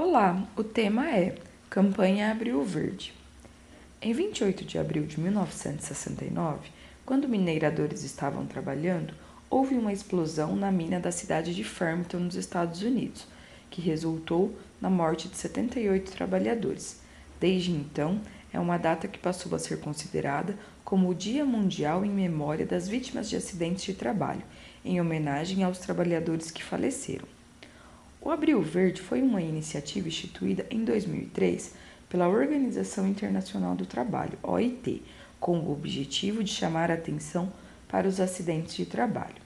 Olá, o tema é Campanha Abril Verde. Em 28 de abril de 1969, quando mineradores estavam trabalhando, houve uma explosão na mina da cidade de Farmington, nos Estados Unidos, que resultou na morte de 78 trabalhadores. Desde então, é uma data que passou a ser considerada como o Dia Mundial em Memória das Vítimas de Acidentes de Trabalho, em homenagem aos trabalhadores que faleceram. O Abril Verde foi uma iniciativa instituída em 2003 pela Organização Internacional do Trabalho, OIT, com o objetivo de chamar a atenção para os acidentes de trabalho.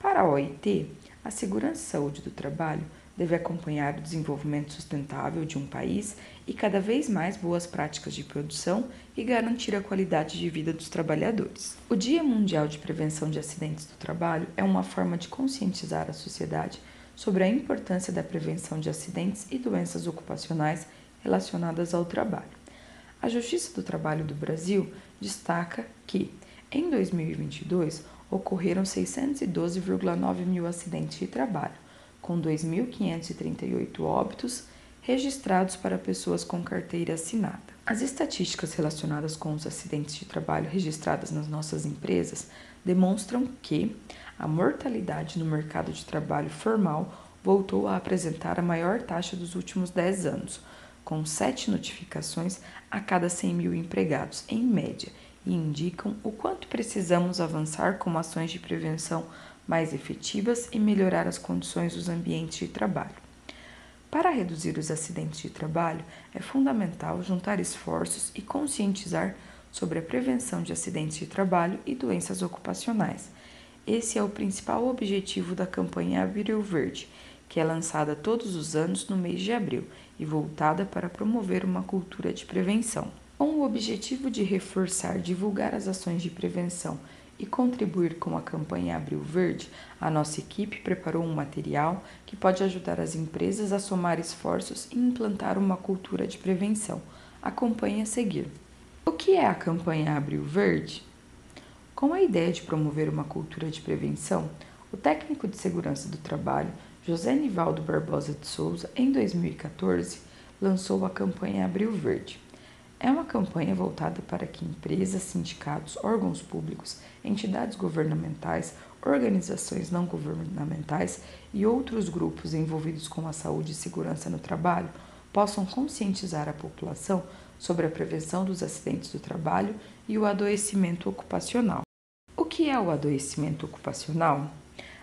Para a OIT, a segurança e saúde do trabalho deve acompanhar o desenvolvimento sustentável de um país e cada vez mais boas práticas de produção e garantir a qualidade de vida dos trabalhadores. O Dia Mundial de Prevenção de Acidentes do Trabalho é uma forma de conscientizar a sociedade sobre a importância da prevenção de acidentes e doenças ocupacionais relacionadas ao trabalho. A Justiça do Trabalho do Brasil destaca que, em 2022, ocorreram 612,9 mil acidentes de trabalho, com 2.538 óbitos registrados para pessoas com carteira assinada. As estatísticas relacionadas com os acidentes de trabalho registradas nas nossas empresas demonstram que a mortalidade no mercado de trabalho formal voltou a apresentar a maior taxa dos últimos 10 anos, com sete notificações a cada 100 mil empregados, em média, e indicam o quanto precisamos avançar com ações de prevenção mais efetivas e melhorar as condições dos ambientes de trabalho. Para reduzir os acidentes de trabalho, é fundamental juntar esforços e conscientizar sobre a prevenção de acidentes de trabalho e doenças ocupacionais. Esse é o principal objetivo da campanha Abril Verde, que é lançada todos os anos no mês de abril e voltada para promover uma cultura de prevenção. Com o objetivo de reforçar, divulgar as ações de prevenção e contribuir com a campanha Abril Verde, a nossa equipe preparou um material que pode ajudar as empresas a somar esforços e implantar uma cultura de prevenção. Acompanhe a seguir. O que é a campanha Abril Verde? Com a ideia de promover uma cultura de prevenção, o técnico de segurança do trabalho José Nivaldo Barbosa de Souza, em 2014, lançou a campanha Abril Verde. É uma campanha voltada para que empresas, sindicatos, órgãos públicos, entidades governamentais, organizações não governamentais e outros grupos envolvidos com a saúde e segurança no trabalho possam conscientizar a população sobre a prevenção dos acidentes do trabalho e o adoecimento ocupacional. Que é o adoecimento ocupacional?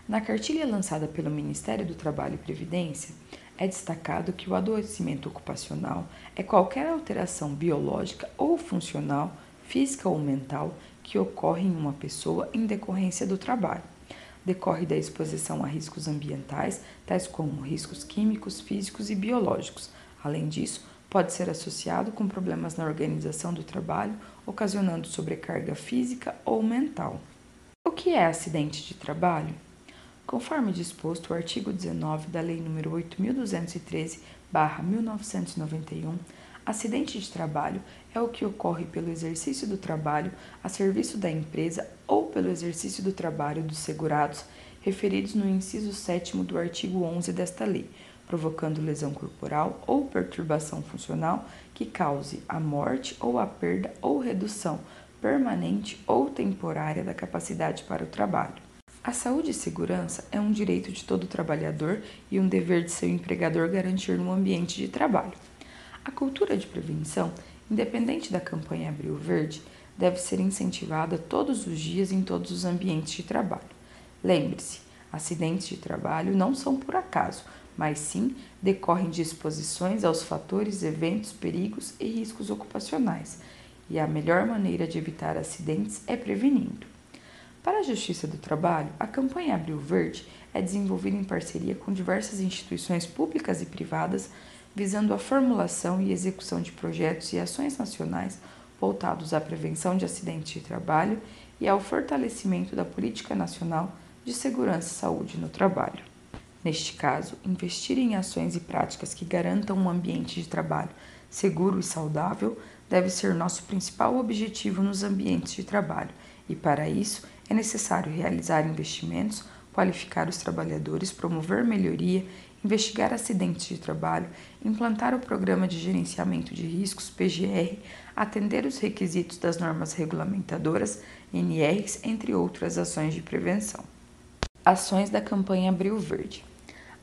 Na cartilha lançada pelo Ministério do Trabalho e Previdência, é destacado que o adoecimento ocupacional é qualquer alteração biológica ou funcional, física ou mental, que ocorre em uma pessoa em decorrência do trabalho. Decorre da exposição a riscos ambientais, tais como riscos químicos, físicos e biológicos. Além disso, pode ser associado com problemas na organização do trabalho, ocasionando sobrecarga física ou mental. O que é acidente de trabalho? Conforme disposto o artigo 19 da Lei nº 8.213-1991, acidente de trabalho é o que ocorre pelo exercício do trabalho a serviço da empresa ou pelo exercício do trabalho dos segurados referidos no inciso 7 do artigo 11 desta lei, provocando lesão corporal ou perturbação funcional que cause a morte ou a perda ou redução permanente ou temporária da capacidade para o trabalho. A saúde e segurança é um direito de todo trabalhador e um dever de seu empregador garantir no ambiente de trabalho. A cultura de prevenção, independente da campanha Abril Verde, deve ser incentivada todos os dias em todos os ambientes de trabalho. Lembre-se, acidentes de trabalho não são por acaso, mas sim decorrem de exposições aos fatores, eventos, perigos e riscos ocupacionais. E a melhor maneira de evitar acidentes é prevenindo. Para a Justiça do Trabalho, a campanha Abril Verde é desenvolvida em parceria com diversas instituições públicas e privadas, visando a formulação e execução de projetos e ações nacionais voltados à prevenção de acidentes de trabalho e ao fortalecimento da Política Nacional de Segurança e Saúde no Trabalho. Neste caso, investir em ações e práticas que garantam um ambiente de trabalho seguro e saudável deve ser nosso principal objetivo nos ambientes de trabalho, e para isso é necessário realizar investimentos, qualificar os trabalhadores, promover melhoria investigar acidentes de trabalho, implantar o Programa de Gerenciamento de Riscos, PGR, atender os requisitos das normas regulamentadoras, NRs, entre outras ações de prevenção. Ações da campanha Abril Verde.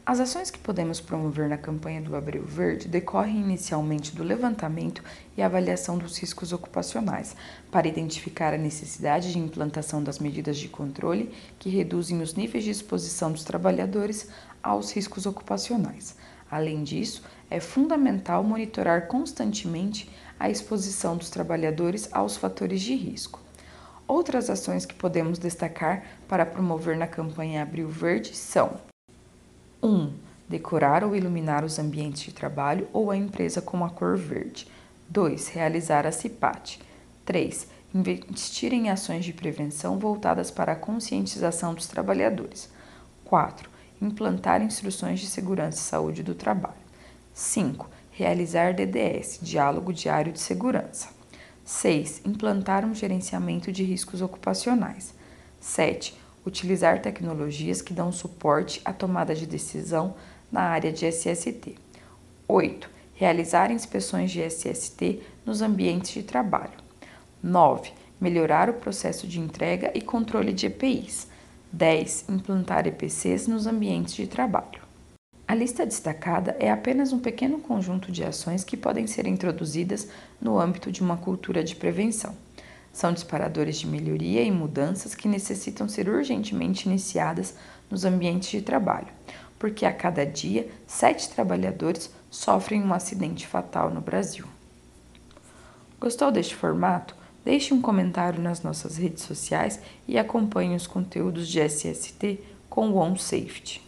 As ações que podemos promover na campanha do Abril Verde decorrem inicialmente do levantamento e avaliação dos riscos ocupacionais, para identificar a necessidade de implantação das medidas de controle que reduzem os níveis de exposição dos trabalhadores aos riscos ocupacionais. Além disso, é fundamental monitorar constantemente a exposição dos trabalhadores aos fatores de risco. Outras ações que podemos destacar para promover na campanha Abril Verde são 1. Um, decorar ou iluminar os ambientes de trabalho ou a empresa com a cor verde. 2. Realizar a CIPAT. 3. Investir em ações de prevenção voltadas para a conscientização dos trabalhadores. 4. Implantar instruções de segurança e saúde do trabalho. 5. Realizar DDS Diálogo Diário de Segurança. 6. Implantar um gerenciamento de riscos ocupacionais. 7 utilizar tecnologias que dão suporte à tomada de decisão na área de SST. 8. Realizar inspeções de SST nos ambientes de trabalho. 9. Melhorar o processo de entrega e controle de EPIs. 10. Implantar EPCs nos ambientes de trabalho. A lista destacada é apenas um pequeno conjunto de ações que podem ser introduzidas no âmbito de uma cultura de prevenção. São disparadores de melhoria e mudanças que necessitam ser urgentemente iniciadas nos ambientes de trabalho, porque a cada dia sete trabalhadores sofrem um acidente fatal no Brasil. Gostou deste formato? Deixe um comentário nas nossas redes sociais e acompanhe os conteúdos de SST com o OnSafety.